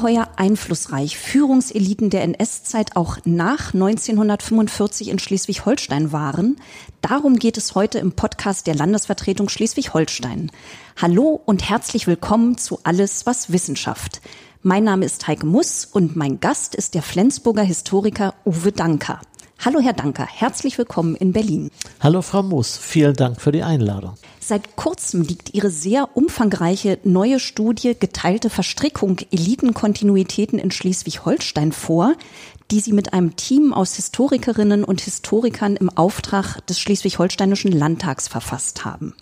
ungeheuer einflussreich Führungseliten der NS-Zeit auch nach 1945 in Schleswig-Holstein waren. Darum geht es heute im Podcast der Landesvertretung Schleswig-Holstein. Hallo und herzlich willkommen zu Alles, was Wissenschaft. Mein Name ist Heike Muss und mein Gast ist der Flensburger Historiker Uwe Danker. Hallo, Herr Danker, herzlich willkommen in Berlin. Hallo, Frau Muss, vielen Dank für die Einladung. Seit kurzem liegt Ihre sehr umfangreiche neue Studie Geteilte Verstrickung Elitenkontinuitäten in Schleswig-Holstein vor, die Sie mit einem Team aus Historikerinnen und Historikern im Auftrag des Schleswig-Holsteinischen Landtags verfasst haben.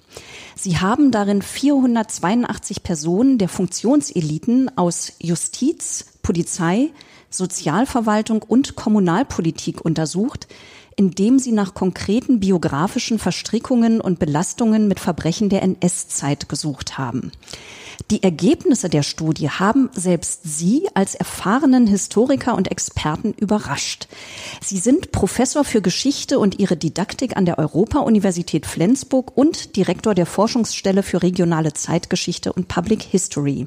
Sie haben darin 482 Personen der Funktionseliten aus Justiz, Polizei, Sozialverwaltung und Kommunalpolitik untersucht, indem sie nach konkreten biografischen Verstrickungen und Belastungen mit Verbrechen der NS-Zeit gesucht haben. Die Ergebnisse der Studie haben selbst Sie als erfahrenen Historiker und Experten überrascht. Sie sind Professor für Geschichte und Ihre Didaktik an der Europa-Universität Flensburg und Direktor der Forschungsstelle für regionale Zeitgeschichte und Public History.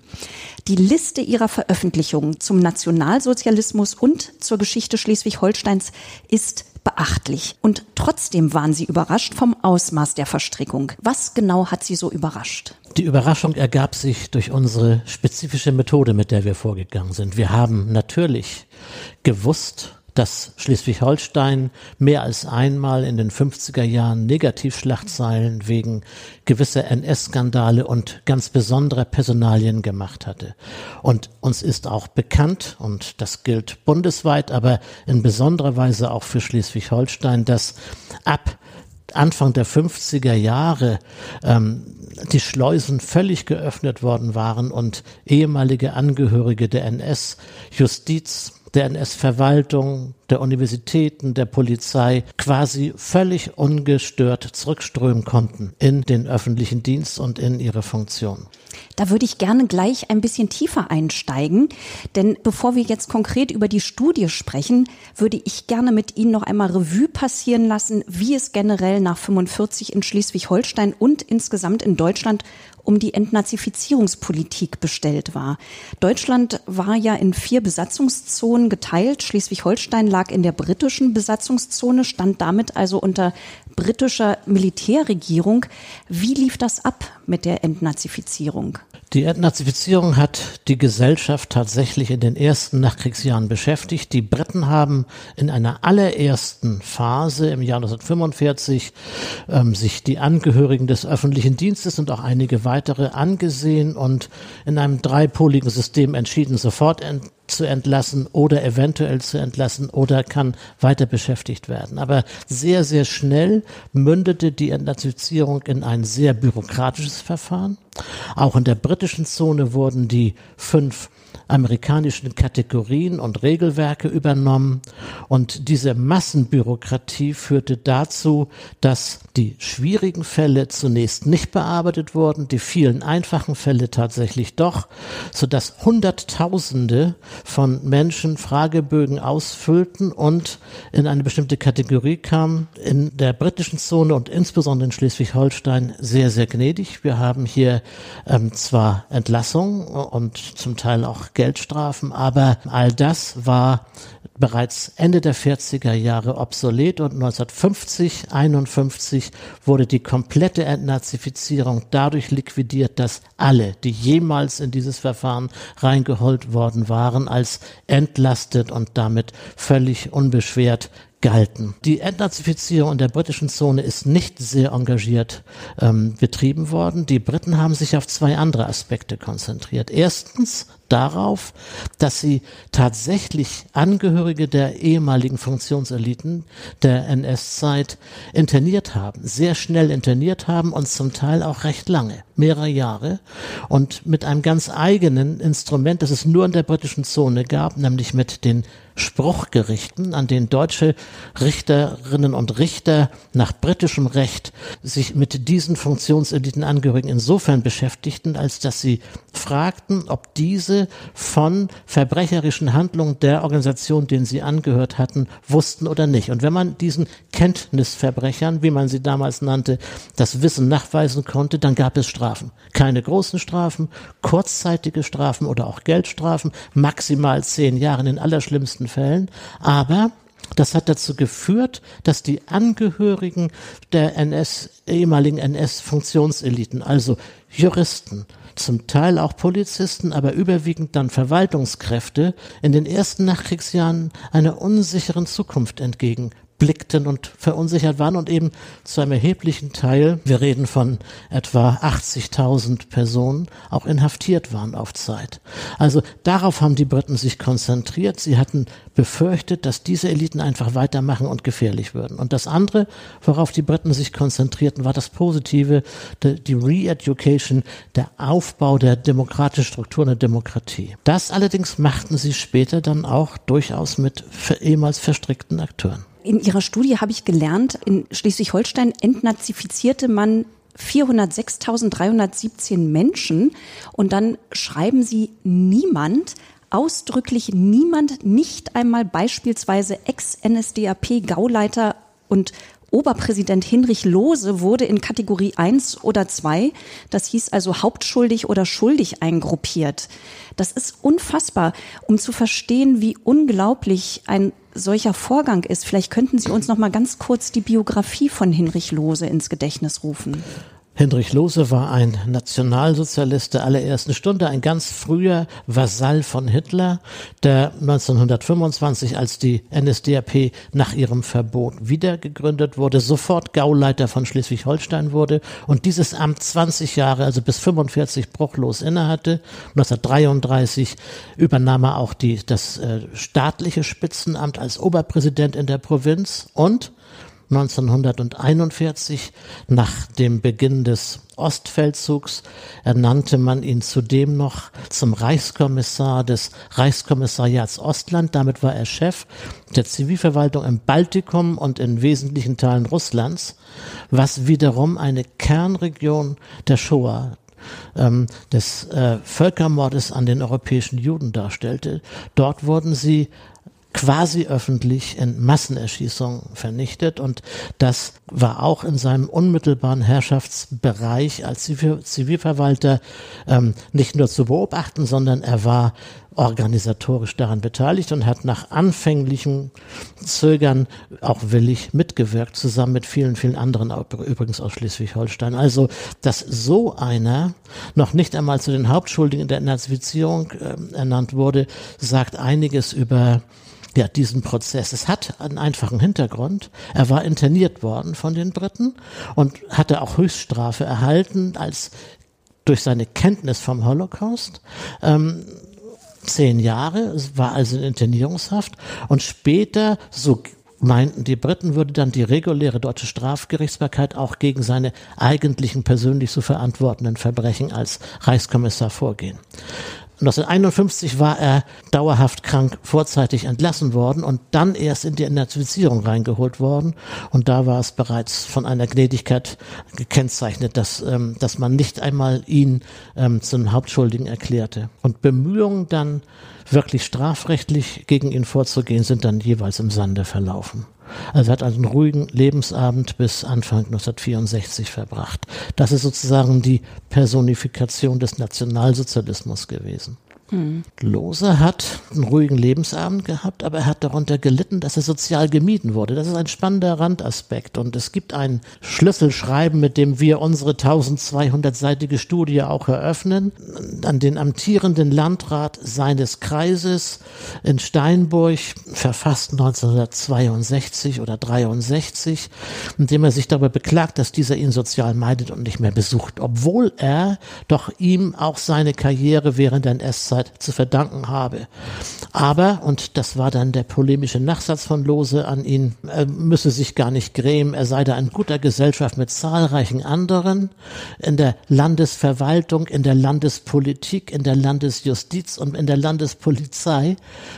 Die Liste Ihrer Veröffentlichungen zum Nationalsozialismus und zur Geschichte Schleswig-Holsteins ist beachtlich. Und trotzdem waren Sie überrascht vom Ausmaß der Verstrickung. Was genau hat Sie so überrascht? Die Überraschung ergab sich durch unsere spezifische Methode, mit der wir vorgegangen sind. Wir haben natürlich gewusst, dass Schleswig-Holstein mehr als einmal in den 50er Jahren Negativschlagzeilen wegen gewisser NS-Skandale und ganz besonderer Personalien gemacht hatte. Und uns ist auch bekannt, und das gilt bundesweit, aber in besonderer Weise auch für Schleswig-Holstein, dass ab Anfang der 50er Jahre ähm, die Schleusen völlig geöffnet worden waren und ehemalige Angehörige der NS-Justiz der NS-Verwaltung, der Universitäten, der Polizei quasi völlig ungestört zurückströmen konnten in den öffentlichen Dienst und in ihre Funktion. Da würde ich gerne gleich ein bisschen tiefer einsteigen, denn bevor wir jetzt konkret über die Studie sprechen, würde ich gerne mit Ihnen noch einmal Revue passieren lassen, wie es generell nach 45 in Schleswig-Holstein und insgesamt in Deutschland um die Entnazifizierungspolitik bestellt war. Deutschland war ja in vier Besatzungszonen geteilt. Schleswig-Holstein lag in der britischen Besatzungszone, stand damit also unter britischer Militärregierung. Wie lief das ab mit der Entnazifizierung? Die Entnazifizierung hat die Gesellschaft tatsächlich in den ersten Nachkriegsjahren beschäftigt. Die Briten haben in einer allerersten Phase im Jahr 1945 ähm, sich die Angehörigen des öffentlichen Dienstes und auch einige weitere angesehen und in einem dreipoligen System entschieden, sofort ent zu entlassen oder eventuell zu entlassen oder kann weiter beschäftigt werden. Aber sehr, sehr schnell mündete die Entnazifizierung in ein sehr bürokratisches Verfahren. Auch in der britischen Zone wurden die fünf amerikanischen Kategorien und Regelwerke übernommen. Und diese Massenbürokratie führte dazu, dass die schwierigen Fälle zunächst nicht bearbeitet wurden, die vielen einfachen Fälle tatsächlich doch, sodass Hunderttausende von Menschen Fragebögen ausfüllten und in eine bestimmte Kategorie kamen. In der britischen Zone und insbesondere in Schleswig-Holstein sehr, sehr gnädig. Wir haben hier ähm, zwar Entlassungen und zum Teil auch Geldstrafen, aber all das war bereits Ende der 40er Jahre obsolet und 1950, 51 wurde die komplette Entnazifizierung dadurch liquidiert, dass alle, die jemals in dieses Verfahren reingeholt worden waren, als entlastet und damit völlig unbeschwert gehalten. Die Entnazifizierung in der britischen Zone ist nicht sehr engagiert ähm, betrieben worden. Die Briten haben sich auf zwei andere Aspekte konzentriert. Erstens darauf, dass sie tatsächlich Angehörige der ehemaligen Funktionseliten der NS-Zeit interniert haben, sehr schnell interniert haben und zum Teil auch recht lange, mehrere Jahre und mit einem ganz eigenen Instrument, das es nur in der britischen Zone gab, nämlich mit den Spruchgerichten, an denen deutsche Richterinnen und Richter nach britischem Recht sich mit diesen Funktionseliten Angehörigen insofern beschäftigten, als dass sie fragten, ob diese Von verbrecherischen Handlungen der Organisation, denen sie angehört hatten, wussten oder nicht. Und wenn man diesen Kenntnisverbrechern, wie man sie damals nannte, das Wissen nachweisen konnte, dann gab es Strafen. Keine großen Strafen, kurzzeitige Strafen oder auch Geldstrafen, maximal zehn Jahre in den allerschlimmsten Fällen. Aber das hat dazu geführt, dass die Angehörigen der NS, ehemaligen NS-Funktionseliten, also Juristen, zum Teil auch Polizisten, aber überwiegend dann Verwaltungskräfte, in den ersten Nachkriegsjahren einer unsicheren Zukunft entgegen blickten und verunsichert waren und eben zu einem erheblichen Teil, wir reden von etwa 80.000 Personen, auch inhaftiert waren auf Zeit. Also darauf haben die Briten sich konzentriert. Sie hatten befürchtet, dass diese Eliten einfach weitermachen und gefährlich würden. Und das andere, worauf die Briten sich konzentrierten, war das Positive, die Re-Education, der Aufbau der demokratischen Strukturen der Demokratie. Das allerdings machten sie später dann auch durchaus mit ehemals verstrickten Akteuren. In Ihrer Studie habe ich gelernt, in Schleswig-Holstein entnazifizierte man 406.317 Menschen und dann schreiben Sie niemand, ausdrücklich niemand, nicht einmal beispielsweise Ex-NSDAP-Gauleiter und Oberpräsident Hinrich Lohse wurde in Kategorie 1 oder 2, das hieß also hauptschuldig oder schuldig eingruppiert. Das ist unfassbar, um zu verstehen, wie unglaublich ein solcher Vorgang ist. Vielleicht könnten Sie uns noch mal ganz kurz die Biografie von Hinrich Lohse ins Gedächtnis rufen. Hendrik Lohse war ein Nationalsozialist der allerersten Stunde, ein ganz früher Vasall von Hitler, der 1925, als die NSDAP nach ihrem Verbot wiedergegründet wurde, sofort Gauleiter von Schleswig-Holstein wurde und dieses Amt 20 Jahre, also bis 45 bruchlos innehatte. 1933 übernahm er auch die, das äh, staatliche Spitzenamt als Oberpräsident in der Provinz und 1941, nach dem Beginn des Ostfeldzugs, ernannte man ihn zudem noch zum Reichskommissar des Reichskommissariats Ostland. Damit war er Chef der Zivilverwaltung im Baltikum und in wesentlichen Teilen Russlands, was wiederum eine Kernregion der Shoah ähm, des äh, Völkermordes an den europäischen Juden darstellte. Dort wurden sie quasi öffentlich in Massenerschießungen vernichtet. Und das war auch in seinem unmittelbaren Herrschaftsbereich als Zivilverwalter ähm, nicht nur zu beobachten, sondern er war organisatorisch daran beteiligt und hat nach anfänglichem Zögern auch willig mitgewirkt, zusammen mit vielen, vielen anderen, übrigens aus Schleswig-Holstein. Also, dass so einer noch nicht einmal zu den Hauptschuldigen der Nazifizierung äh, ernannt wurde, sagt einiges über ja, diesen Prozess. Es hat einen einfachen Hintergrund. Er war interniert worden von den Briten und hatte auch Höchststrafe erhalten als durch seine Kenntnis vom Holocaust. Ähm, zehn Jahre, war also in Internierungshaft und später, so meinten die Briten, würde dann die reguläre deutsche Strafgerichtsbarkeit auch gegen seine eigentlichen persönlich zu verantwortenden Verbrechen als Reichskommissar vorgehen. 1951 war er dauerhaft krank vorzeitig entlassen worden und dann erst in die Entnazifizierung reingeholt worden. Und da war es bereits von einer Gnädigkeit gekennzeichnet, dass, ähm, dass man nicht einmal ihn ähm, zum Hauptschuldigen erklärte. Und Bemühungen dann wirklich strafrechtlich gegen ihn vorzugehen, sind dann jeweils im Sande verlaufen. Also er hat einen ruhigen Lebensabend bis Anfang 1964 verbracht. Das ist sozusagen die Personifikation des Nationalsozialismus gewesen. Mhm. Lose hat einen ruhigen Lebensabend gehabt, aber er hat darunter gelitten, dass er sozial gemieden wurde. Das ist ein spannender Randaspekt. Und es gibt ein Schlüsselschreiben, mit dem wir unsere 1200-seitige Studie auch eröffnen, an den amtierenden Landrat seines Kreises in Steinburg, verfasst 1962 oder 63, in dem er sich darüber beklagt, dass dieser ihn sozial meidet und nicht mehr besucht, obwohl er doch ihm auch seine Karriere während der NS-Zeit Zeit zu verdanken habe. Aber, und das war dann der polemische Nachsatz von Lose an ihn, er müsse sich gar nicht grämen, er sei da in guter Gesellschaft mit zahlreichen anderen in der Landesverwaltung, in der Landespolitik, in der Landesjustiz und in der Landespolizei,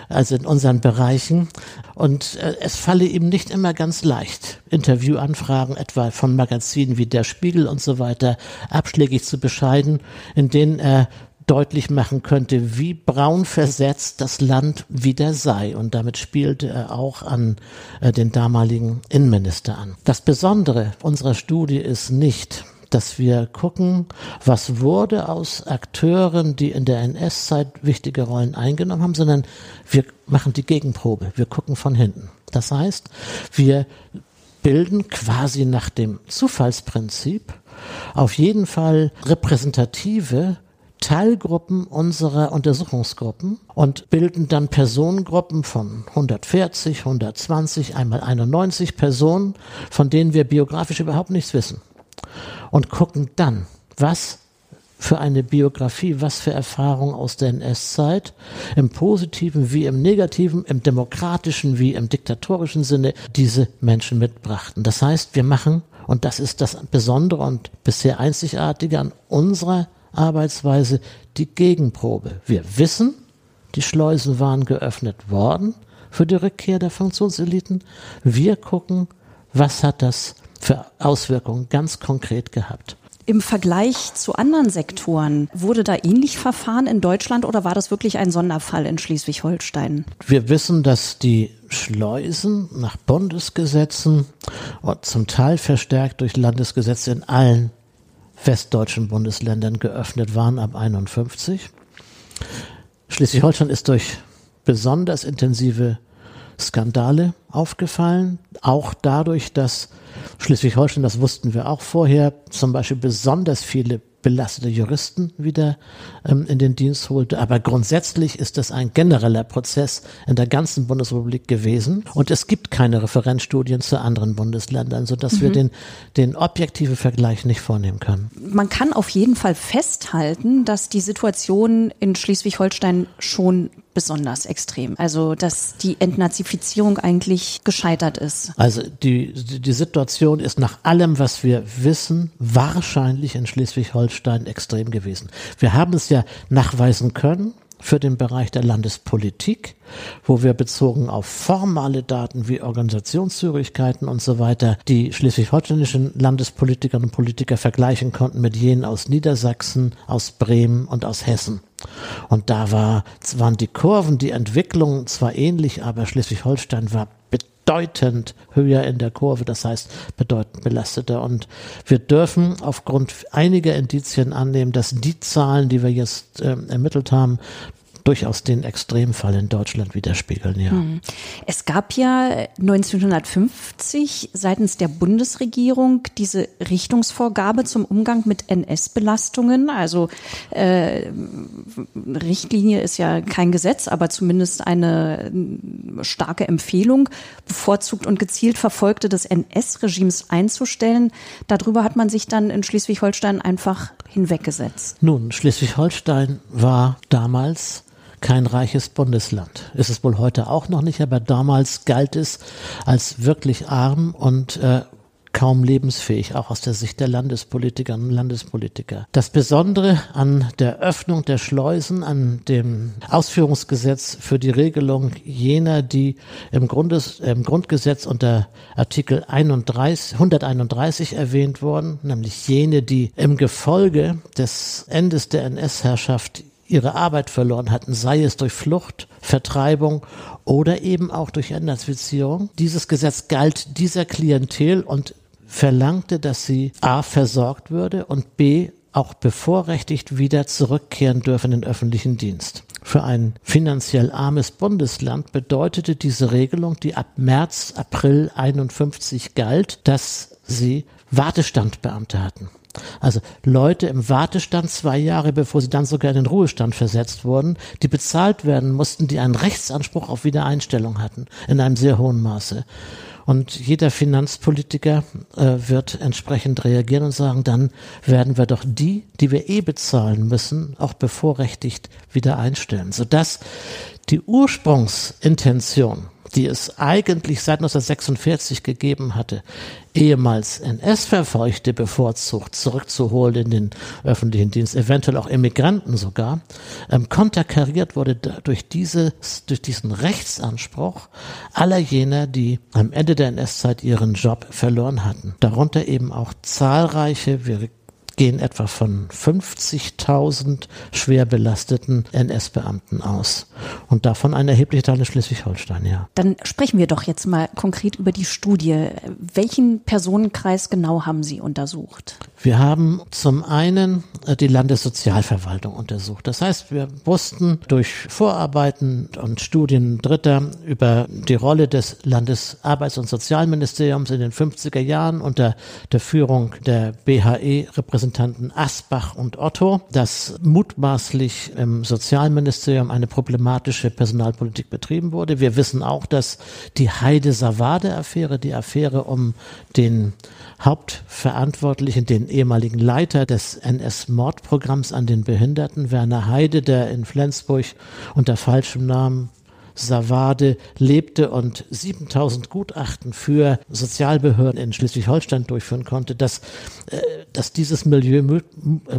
also in unseren Bereichen. Und äh, es falle ihm nicht immer ganz leicht, Interviewanfragen etwa von Magazinen wie Der Spiegel und so weiter abschlägig zu bescheiden, in denen er deutlich machen könnte, wie braun versetzt das Land wieder sei. Und damit spielte er auch an äh, den damaligen Innenminister an. Das Besondere unserer Studie ist nicht, dass wir gucken, was wurde aus Akteuren, die in der NS-Zeit wichtige Rollen eingenommen haben, sondern wir machen die Gegenprobe. Wir gucken von hinten. Das heißt, wir bilden quasi nach dem Zufallsprinzip auf jeden Fall repräsentative Teilgruppen unserer Untersuchungsgruppen und bilden dann Personengruppen von 140, 120, einmal 91 Personen, von denen wir biografisch überhaupt nichts wissen. Und gucken dann, was für eine Biografie, was für Erfahrungen aus der NS-Zeit, im positiven wie im negativen, im demokratischen wie im diktatorischen Sinne diese Menschen mitbrachten. Das heißt, wir machen, und das ist das Besondere und bisher Einzigartige an unserer Arbeitsweise die Gegenprobe. Wir wissen, die Schleusen waren geöffnet worden für die Rückkehr der Funktionseliten. Wir gucken, was hat das für Auswirkungen ganz konkret gehabt. Im Vergleich zu anderen Sektoren, wurde da ähnlich verfahren in Deutschland oder war das wirklich ein Sonderfall in Schleswig-Holstein? Wir wissen, dass die Schleusen nach Bundesgesetzen und zum Teil verstärkt durch Landesgesetze in allen westdeutschen Bundesländern geöffnet waren ab 51. Schleswig-Holstein ist durch besonders intensive Skandale aufgefallen, auch dadurch, dass Schleswig-Holstein, das wussten wir auch vorher, zum Beispiel besonders viele belastete Juristen wieder ähm, in den Dienst holte. Aber grundsätzlich ist das ein genereller Prozess in der ganzen Bundesrepublik gewesen. Und es gibt keine Referenzstudien zu anderen Bundesländern, sodass mhm. wir den, den objektiven Vergleich nicht vornehmen können. Man kann auf jeden Fall festhalten, dass die Situation in Schleswig-Holstein schon besonders extrem. Also, dass die Entnazifizierung eigentlich gescheitert ist. Also, die, die Situation ist nach allem, was wir wissen, wahrscheinlich in Schleswig-Holstein extrem gewesen. Wir haben es ja nachweisen können für den Bereich der Landespolitik, wo wir bezogen auf formale Daten wie Organisationszürigkeiten und so weiter die schleswig-holsteinischen Landespolitikerinnen und Politiker vergleichen konnten mit jenen aus Niedersachsen, aus Bremen und aus Hessen. Und da war, waren die Kurven, die Entwicklung zwar ähnlich, aber Schleswig-Holstein war bedeutend höher in der Kurve, das heißt bedeutend belasteter. Und wir dürfen aufgrund einiger Indizien annehmen, dass die Zahlen, die wir jetzt äh, ermittelt haben, durchaus den Extremfall in Deutschland widerspiegeln, ja. Hm. Es gab ja 1950 seitens der Bundesregierung diese Richtungsvorgabe zum Umgang mit NS-Belastungen. Also äh, Richtlinie ist ja kein Gesetz, aber zumindest eine starke Empfehlung, bevorzugt und gezielt Verfolgte des NS-Regimes einzustellen. Darüber hat man sich dann in Schleswig-Holstein einfach hinweggesetzt. Nun, Schleswig-Holstein war damals kein reiches Bundesland. Ist es wohl heute auch noch nicht, aber damals galt es als wirklich arm und äh, kaum lebensfähig, auch aus der Sicht der Landespolitikerinnen und Landespolitiker. Das Besondere an der Öffnung der Schleusen, an dem Ausführungsgesetz für die Regelung jener, die im, Grundes, im Grundgesetz unter Artikel 31, 131 erwähnt wurden, nämlich jene, die im Gefolge des Endes der NS-Herrschaft ihre Arbeit verloren hatten, sei es durch Flucht, Vertreibung oder eben auch durch Entnazifizierung. Dieses Gesetz galt dieser Klientel und verlangte, dass sie a. versorgt würde und b. auch bevorrechtigt wieder zurückkehren dürfen in den öffentlichen Dienst. Für ein finanziell armes Bundesland bedeutete diese Regelung, die ab März, April 51 galt, dass sie Wartestandbeamte hatten. Also Leute im Wartestand zwei Jahre, bevor sie dann sogar in den Ruhestand versetzt wurden, die bezahlt werden mussten, die einen Rechtsanspruch auf Wiedereinstellung hatten, in einem sehr hohen Maße. Und jeder Finanzpolitiker äh, wird entsprechend reagieren und sagen, dann werden wir doch die, die wir eh bezahlen müssen, auch bevorrechtigt wieder einstellen, sodass die Ursprungsintention die es eigentlich seit 1946 gegeben hatte, ehemals NS-Verfolgte bevorzugt zurückzuholen in den öffentlichen Dienst, eventuell auch Immigranten sogar, ähm, konterkariert wurde durch, dieses, durch diesen Rechtsanspruch aller jener, die am Ende der NS-Zeit ihren Job verloren hatten. Darunter eben auch zahlreiche, wir gehen etwa von 50.000 schwer belasteten NS-Beamten aus. Und davon ein erheblicher Teil in Schleswig-Holstein, ja. Dann sprechen wir doch jetzt mal konkret über die Studie. Welchen Personenkreis genau haben Sie untersucht? Wir haben zum einen äh, die Landessozialverwaltung untersucht. Das heißt, wir wussten durch Vorarbeiten und Studien Dritter über die Rolle des Landesarbeits- und Sozialministeriums in den 50er Jahren unter der Führung der BHE-Repräsentanten Asbach und Otto, dass mutmaßlich im Sozialministerium eine problematische Personalpolitik betrieben wurde. Wir wissen auch, dass die Heide-Savade-Affäre, die Affäre um den Hauptverantwortlichen, den ehemaligen Leiter des NS-Mordprogramms an den Behinderten, Werner Heide, der in Flensburg unter falschem Namen Savade lebte und 7000 Gutachten für Sozialbehörden in Schleswig-Holstein durchführen konnte, dass, äh, dass dieses Milieu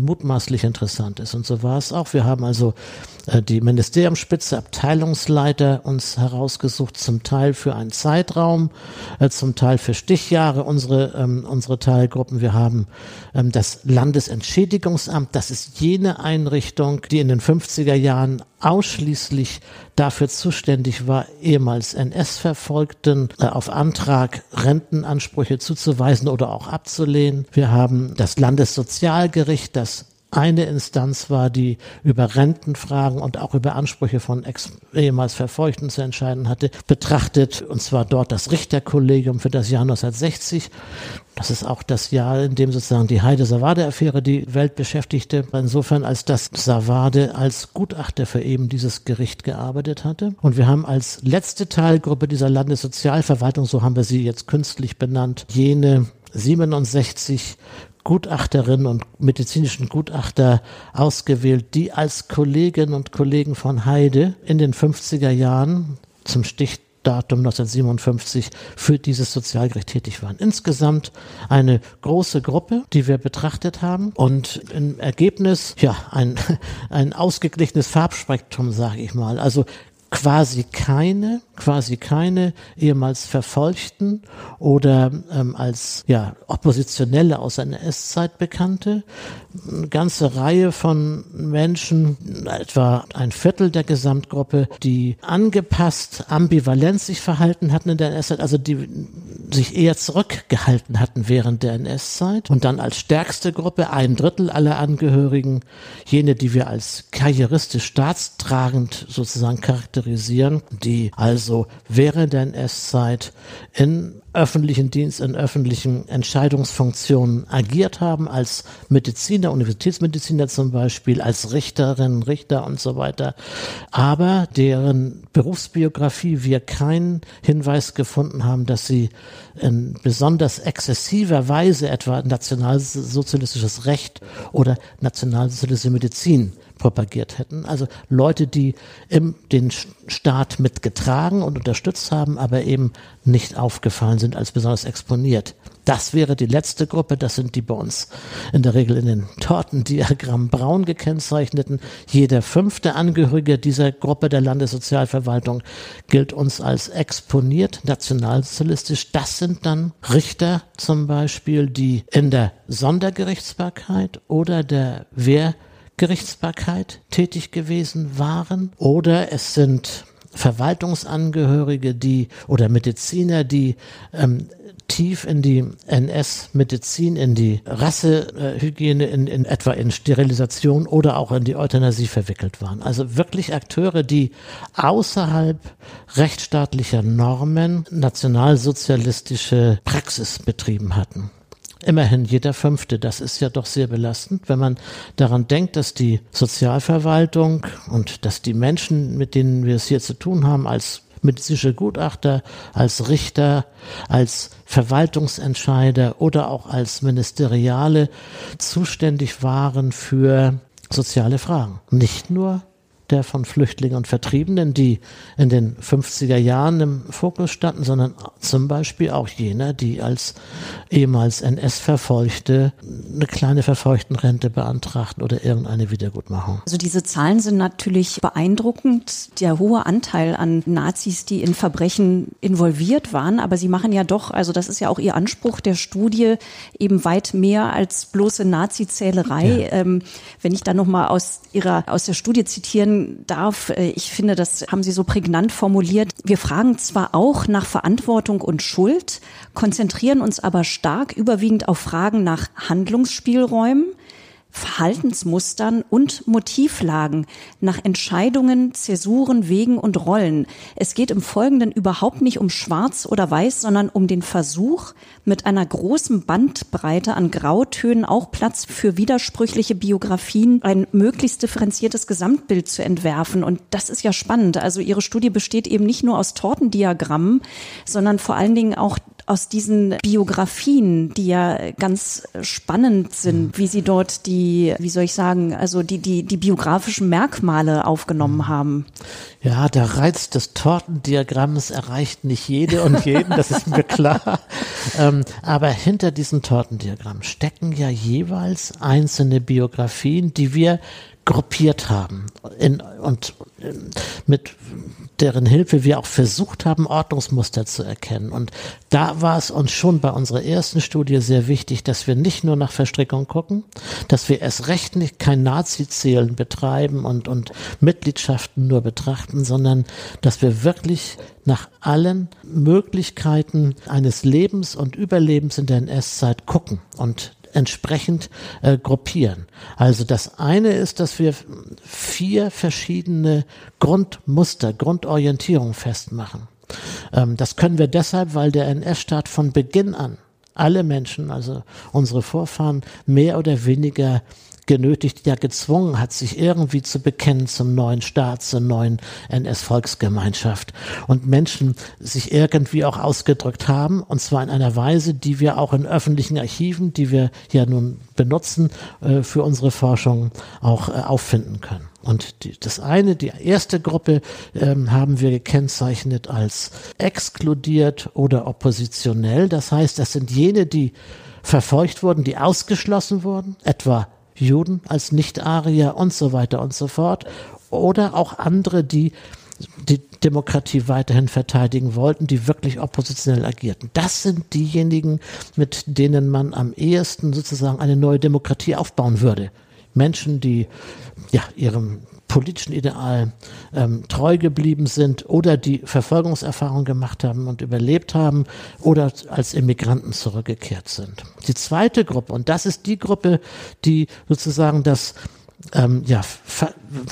mutmaßlich interessant ist. Und so war es auch. Wir haben also äh, die Ministeriumsspitze, Abteilungsleiter uns herausgesucht, zum Teil für einen Zeitraum, äh, zum Teil für Stichjahre unsere, ähm, unsere Teilgruppen. Wir haben ähm, das Landesentschädigungsamt, das ist jene Einrichtung, die in den 50er Jahren ausschließlich dafür zuständig war, ehemals NS-Verfolgten äh, auf Antrag Rentenansprüche zuzuweisen oder auch abzulehnen. Wir haben das Landessozialgericht, das eine Instanz war, die über Rentenfragen und auch über Ansprüche von ex ehemals Verfolgten zu entscheiden hatte, betrachtet, und zwar dort das Richterkollegium für das Jahr 1960. Das ist auch das Jahr, in dem sozusagen die Heide-Savade-Affäre die Welt beschäftigte. Insofern, als dass Savade als Gutachter für eben dieses Gericht gearbeitet hatte. Und wir haben als letzte Teilgruppe dieser Landessozialverwaltung, so haben wir sie jetzt künstlich benannt, jene 67 Gutachterinnen und medizinischen Gutachter ausgewählt, die als Kolleginnen und Kollegen von Heide in den 50er Jahren zum Stichdatum 1957 für dieses Sozialgericht tätig waren. Insgesamt eine große Gruppe, die wir betrachtet haben und im Ergebnis ja ein, ein ausgeglichenes Farbspektrum, sage ich mal. Also quasi keine, quasi keine ehemals Verfolgten oder ähm, als ja, Oppositionelle aus einer S-Zeit bekannte. Eine ganze Reihe von Menschen, etwa ein Viertel der Gesamtgruppe, die angepasst, ambivalent sich verhalten hatten in der NS-Zeit, also die sich eher zurückgehalten hatten während der NS-Zeit. Und dann als stärkste Gruppe ein Drittel aller Angehörigen, jene, die wir als karrieristisch staatstragend sozusagen charakterisieren, charakterisieren, die also während der NS-Zeit in öffentlichen Dienst, in öffentlichen Entscheidungsfunktionen agiert haben, als Mediziner, Universitätsmediziner zum Beispiel, als Richterinnen, Richter und so weiter, aber deren Berufsbiografie wir keinen Hinweis gefunden haben, dass sie in besonders exzessiver Weise etwa nationalsozialistisches Recht oder nationalsozialistische Medizin propagiert hätten. Also Leute, die im, den Staat mitgetragen und unterstützt haben, aber eben nicht aufgefallen sind als besonders exponiert. Das wäre die letzte Gruppe, das sind die bei uns in der Regel in den Tortendiagramm braun gekennzeichneten. Jeder fünfte Angehörige dieser Gruppe der Landessozialverwaltung gilt uns als exponiert, nationalsozialistisch. Das sind dann Richter zum Beispiel, die in der Sondergerichtsbarkeit oder der Wehr Gerichtsbarkeit tätig gewesen waren oder es sind Verwaltungsangehörige, die oder Mediziner, die ähm, tief in die NS-Medizin, in die Rassehygiene, in, in etwa in Sterilisation oder auch in die Euthanasie verwickelt waren. Also wirklich Akteure, die außerhalb rechtsstaatlicher Normen nationalsozialistische Praxis betrieben hatten. Immerhin jeder Fünfte. Das ist ja doch sehr belastend, wenn man daran denkt, dass die Sozialverwaltung und dass die Menschen, mit denen wir es hier zu tun haben, als medizinische Gutachter, als Richter, als Verwaltungsentscheider oder auch als Ministeriale zuständig waren für soziale Fragen. Nicht nur der von Flüchtlingen und Vertriebenen, die in den 50er Jahren im Fokus standen, sondern zum Beispiel auch jener, die als ehemals NS-Verfolgte eine kleine Verfolgtenrente beantragten oder irgendeine Wiedergutmachung. Also diese Zahlen sind natürlich beeindruckend. Der hohe Anteil an Nazis, die in Verbrechen involviert waren, aber sie machen ja doch, also das ist ja auch ihr Anspruch der Studie, eben weit mehr als bloße Nazi-Zählerei. Ja. Ähm, wenn ich da nochmal aus ihrer, aus der Studie zitieren darf. Äh, ich finde, das haben Sie so prägnant formuliert. Wir fragen zwar auch nach Verantwortung und Schuld, konzentrieren uns aber stark überwiegend auf Fragen nach Handlungsspielräumen, Verhaltensmustern und Motivlagen nach Entscheidungen, Zäsuren, Wegen und Rollen. Es geht im Folgenden überhaupt nicht um Schwarz oder Weiß, sondern um den Versuch, mit einer großen Bandbreite an Grautönen auch Platz für widersprüchliche Biografien ein möglichst differenziertes Gesamtbild zu entwerfen. Und das ist ja spannend. Also Ihre Studie besteht eben nicht nur aus Tortendiagrammen, sondern vor allen Dingen auch aus diesen Biografien, die ja ganz spannend sind, wie sie dort die, wie soll ich sagen, also die, die, die biografischen Merkmale aufgenommen haben. Ja, der Reiz des Tortendiagramms erreicht nicht jede und jeden, das ist mir klar. ähm, aber hinter diesem Tortendiagramm stecken ja jeweils einzelne Biografien, die wir gruppiert haben in, und mit deren Hilfe wir auch versucht haben, Ordnungsmuster zu erkennen. Und da war es uns schon bei unserer ersten Studie sehr wichtig, dass wir nicht nur nach Verstrickung gucken, dass wir erst recht nicht kein Nazi-Zählen betreiben und, und Mitgliedschaften nur betrachten, sondern dass wir wirklich nach allen Möglichkeiten eines Lebens und Überlebens in der NS-Zeit gucken und entsprechend äh, gruppieren. Also das eine ist, dass wir vier verschiedene Grundmuster, Grundorientierung festmachen. Ähm, das können wir deshalb, weil der NS-Staat von Beginn an alle Menschen, also unsere Vorfahren, mehr oder weniger genötigt, ja gezwungen hat, sich irgendwie zu bekennen zum neuen Staat, zur neuen NS-Volksgemeinschaft. Und Menschen sich irgendwie auch ausgedrückt haben, und zwar in einer Weise, die wir auch in öffentlichen Archiven, die wir ja nun benutzen, äh, für unsere Forschung auch äh, auffinden können. Und die, das eine, die erste Gruppe ähm, haben wir gekennzeichnet als exkludiert oder oppositionell. Das heißt, das sind jene, die verfolgt wurden, die ausgeschlossen wurden, etwa Juden als Nicht-Arier und so weiter und so fort. Oder auch andere, die die Demokratie weiterhin verteidigen wollten, die wirklich oppositionell agierten. Das sind diejenigen, mit denen man am ehesten sozusagen eine neue Demokratie aufbauen würde. Menschen, die ja ihrem politischen Ideal ähm, treu geblieben sind oder die Verfolgungserfahrung gemacht haben und überlebt haben oder als Immigranten zurückgekehrt sind. Die zweite Gruppe, und das ist die Gruppe, die sozusagen das ähm, ja,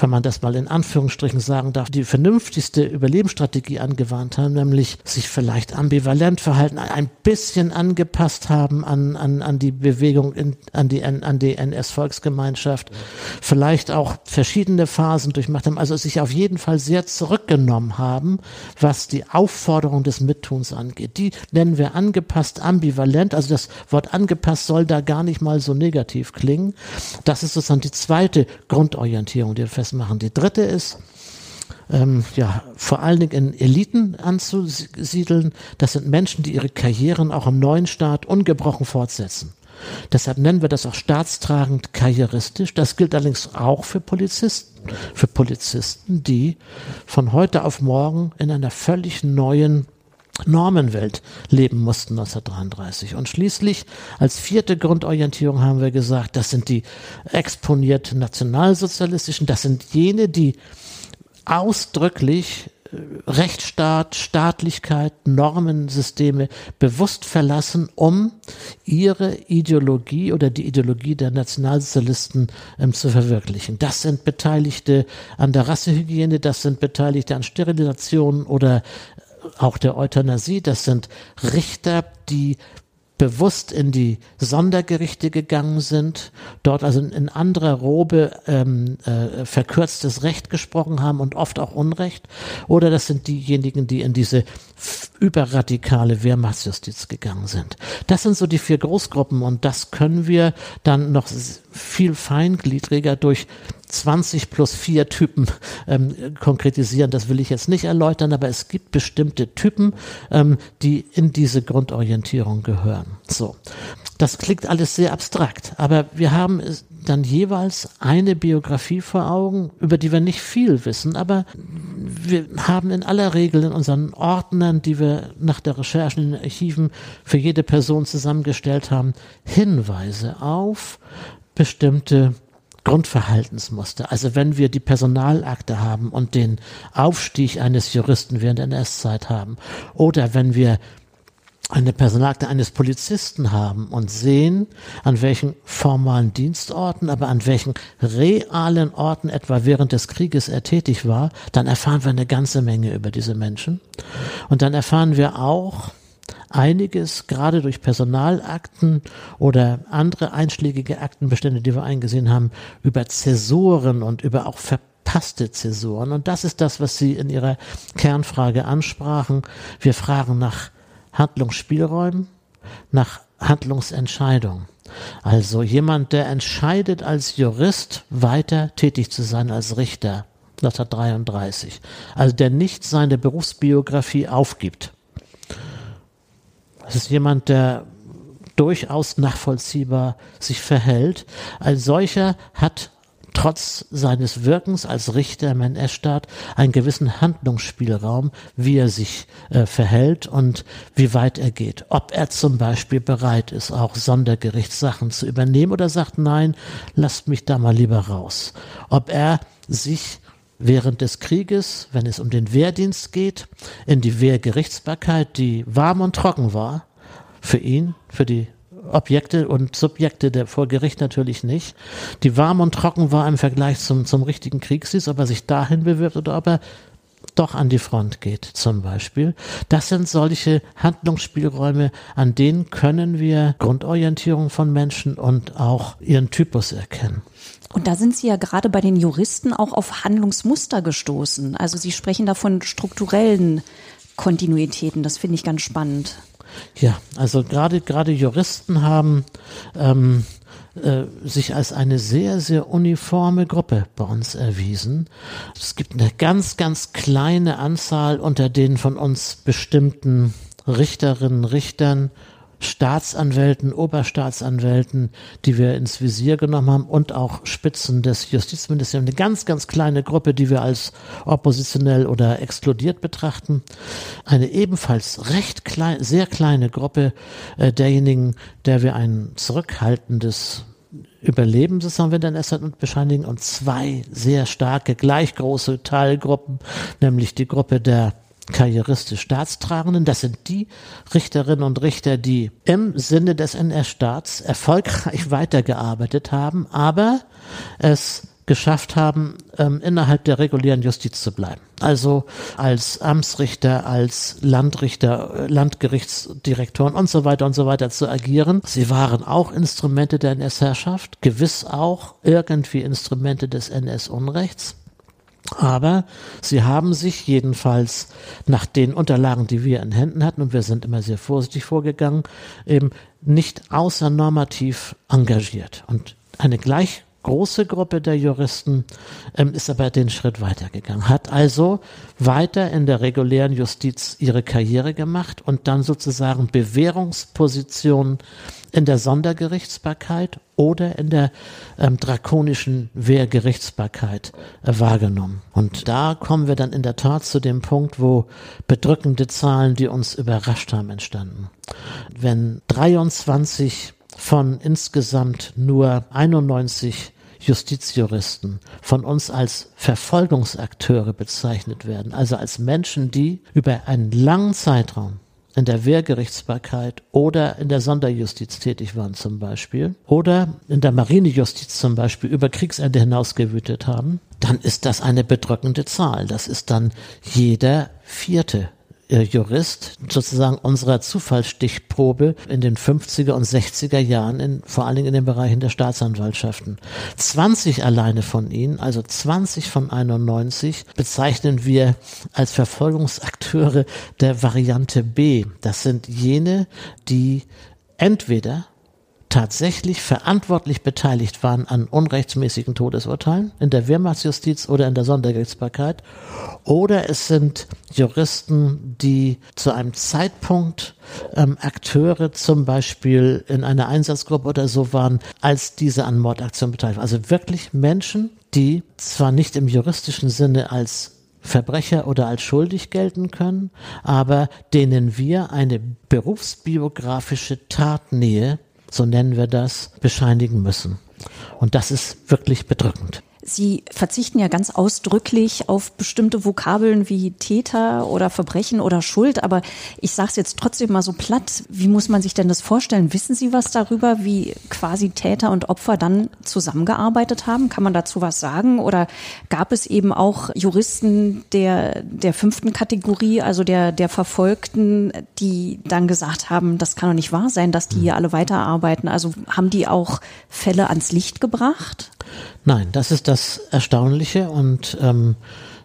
wenn man das mal in Anführungsstrichen sagen darf, die vernünftigste Überlebensstrategie angewandt haben, nämlich sich vielleicht ambivalent verhalten, ein bisschen angepasst haben an, an, an die Bewegung, in, an die, an die NS-Volksgemeinschaft, vielleicht auch verschiedene Phasen durchmacht haben, also sich auf jeden Fall sehr zurückgenommen haben, was die Aufforderung des Mittuns angeht. Die nennen wir angepasst, ambivalent, also das Wort angepasst soll da gar nicht mal so negativ klingen. Das ist sozusagen die zweite Grundorientierung, die festmachen. Die dritte ist, ähm, ja, vor allen Dingen in Eliten anzusiedeln. Das sind Menschen, die ihre Karrieren auch im neuen Staat ungebrochen fortsetzen. Deshalb nennen wir das auch staatstragend karrieristisch. Das gilt allerdings auch für Polizisten. Für Polizisten, die von heute auf morgen in einer völlig neuen Normenwelt leben mussten 1933. Und schließlich als vierte Grundorientierung haben wir gesagt, das sind die exponierten nationalsozialistischen, das sind jene, die ausdrücklich äh, Rechtsstaat, Staatlichkeit, Normensysteme bewusst verlassen, um ihre Ideologie oder die Ideologie der Nationalsozialisten ähm, zu verwirklichen. Das sind Beteiligte an der Rassehygiene, das sind Beteiligte an Sterilisation oder auch der Euthanasie. Das sind Richter, die bewusst in die Sondergerichte gegangen sind, dort also in anderer Robe ähm, äh, verkürztes Recht gesprochen haben und oft auch Unrecht. Oder das sind diejenigen, die in diese überradikale Wehrmachtsjustiz gegangen sind. Das sind so die vier Großgruppen und das können wir dann noch viel feingliedriger durch 20 plus vier Typen ähm, konkretisieren. Das will ich jetzt nicht erläutern, aber es gibt bestimmte Typen, ähm, die in diese Grundorientierung gehören. So. Das klingt alles sehr abstrakt, aber wir haben dann jeweils eine Biografie vor Augen, über die wir nicht viel wissen, aber wir haben in aller Regel in unseren Ordnern, die wir nach der Recherche in den Archiven für jede Person zusammengestellt haben, Hinweise auf bestimmte Grundverhaltensmuster. Also wenn wir die Personalakte haben und den Aufstieg eines Juristen während der NS-Zeit haben oder wenn wir eine Personalakte eines Polizisten haben und sehen, an welchen formalen Dienstorten, aber an welchen realen Orten etwa während des Krieges er tätig war, dann erfahren wir eine ganze Menge über diese Menschen. Und dann erfahren wir auch einiges, gerade durch Personalakten oder andere einschlägige Aktenbestände, die wir eingesehen haben, über Zäsuren und über auch verpasste Zäsuren. Und das ist das, was Sie in Ihrer Kernfrage ansprachen. Wir fragen nach Handlungsspielräumen, nach Handlungsentscheidungen. Also jemand, der entscheidet als Jurist weiter tätig zu sein als Richter 1933. Also der nicht seine Berufsbiografie aufgibt. Das ist jemand, der durchaus nachvollziehbar sich verhält. Ein solcher hat trotz seines Wirkens als Richter im NS-Staat einen gewissen Handlungsspielraum, wie er sich äh, verhält und wie weit er geht. Ob er zum Beispiel bereit ist, auch Sondergerichtssachen zu übernehmen oder sagt, nein, lasst mich da mal lieber raus. Ob er sich während des Krieges, wenn es um den Wehrdienst geht, in die Wehrgerichtsbarkeit, die warm und trocken war, für ihn, für die Objekte und Subjekte der vor Gericht natürlich nicht, die warm und trocken war im Vergleich zum, zum richtigen Kriegsdienst, ob er sich dahin bewirbt oder ob er doch an die Front geht, zum Beispiel. Das sind solche Handlungsspielräume, an denen können wir Grundorientierung von Menschen und auch ihren Typus erkennen. Und da sind Sie ja gerade bei den Juristen auch auf Handlungsmuster gestoßen. Also Sie sprechen da von strukturellen Kontinuitäten. Das finde ich ganz spannend. Ja, also gerade gerade Juristen haben ähm, äh, sich als eine sehr, sehr uniforme Gruppe bei uns erwiesen. Es gibt eine ganz, ganz kleine Anzahl unter den von uns bestimmten Richterinnen, Richtern, Staatsanwälten, Oberstaatsanwälten, die wir ins Visier genommen haben und auch Spitzen des Justizministeriums. Eine ganz, ganz kleine Gruppe, die wir als oppositionell oder exkludiert betrachten. Eine ebenfalls recht klein, sehr kleine Gruppe äh, derjenigen, der wir ein zurückhaltendes Überleben, haben wir dann erst und bescheinigen und zwei sehr starke, gleich große Teilgruppen, nämlich die Gruppe der karrieristisch Staatstragenden. Das sind die Richterinnen und Richter, die im Sinne des NS-Staats erfolgreich weitergearbeitet haben, aber es geschafft haben, ähm, innerhalb der regulären Justiz zu bleiben. Also als Amtsrichter, als Landrichter, äh, Landgerichtsdirektoren und so weiter und so weiter zu agieren. Sie waren auch Instrumente der NS-Herrschaft, gewiss auch irgendwie Instrumente des NS-Unrechts. Aber sie haben sich jedenfalls nach den Unterlagen, die wir in Händen hatten, und wir sind immer sehr vorsichtig vorgegangen, eben nicht außernormativ engagiert. Und eine gleich große Gruppe der Juristen ähm, ist aber den Schritt weitergegangen, hat also weiter in der regulären Justiz ihre Karriere gemacht und dann sozusagen Bewährungspositionen in der Sondergerichtsbarkeit oder in der ähm, drakonischen Wehrgerichtsbarkeit äh, wahrgenommen. Und da kommen wir dann in der Tat zu dem Punkt, wo bedrückende Zahlen, die uns überrascht haben, entstanden. Wenn 23 von insgesamt nur 91 Justizjuristen von uns als Verfolgungsakteure bezeichnet werden, also als Menschen, die über einen langen Zeitraum in der Wehrgerichtsbarkeit oder in der Sonderjustiz tätig waren zum Beispiel oder in der Marinejustiz zum Beispiel über Kriegsende hinaus gewütet haben, dann ist das eine bedrückende Zahl. Das ist dann jeder vierte Jurist sozusagen unserer Zufallsstichprobe in den 50er und 60er Jahren, in, vor allen Dingen in den Bereichen der Staatsanwaltschaften. 20 alleine von ihnen, also 20 von 91, bezeichnen wir als Verfolgungsakteure der Variante B. Das sind jene, die entweder tatsächlich verantwortlich beteiligt waren an unrechtsmäßigen Todesurteilen in der Wehrmachtsjustiz oder in der Sondergerichtsbarkeit. Oder es sind Juristen, die zu einem Zeitpunkt ähm, Akteure zum Beispiel in einer Einsatzgruppe oder so waren, als diese an Mordaktionen beteiligt waren. Also wirklich Menschen, die zwar nicht im juristischen Sinne als Verbrecher oder als schuldig gelten können, aber denen wir eine berufsbiografische Tatnähe so nennen wir das, bescheinigen müssen. Und das ist wirklich bedrückend. Sie verzichten ja ganz ausdrücklich auf bestimmte Vokabeln wie Täter oder Verbrechen oder Schuld, aber ich sage es jetzt trotzdem mal so platt. Wie muss man sich denn das vorstellen? Wissen Sie was darüber, wie quasi Täter und Opfer dann zusammengearbeitet haben? Kann man dazu was sagen? Oder gab es eben auch Juristen der, der fünften Kategorie, also der, der Verfolgten, die dann gesagt haben, das kann doch nicht wahr sein, dass die hier alle weiterarbeiten? Also haben die auch Fälle ans Licht gebracht? Nein, das ist das Erstaunliche und ähm,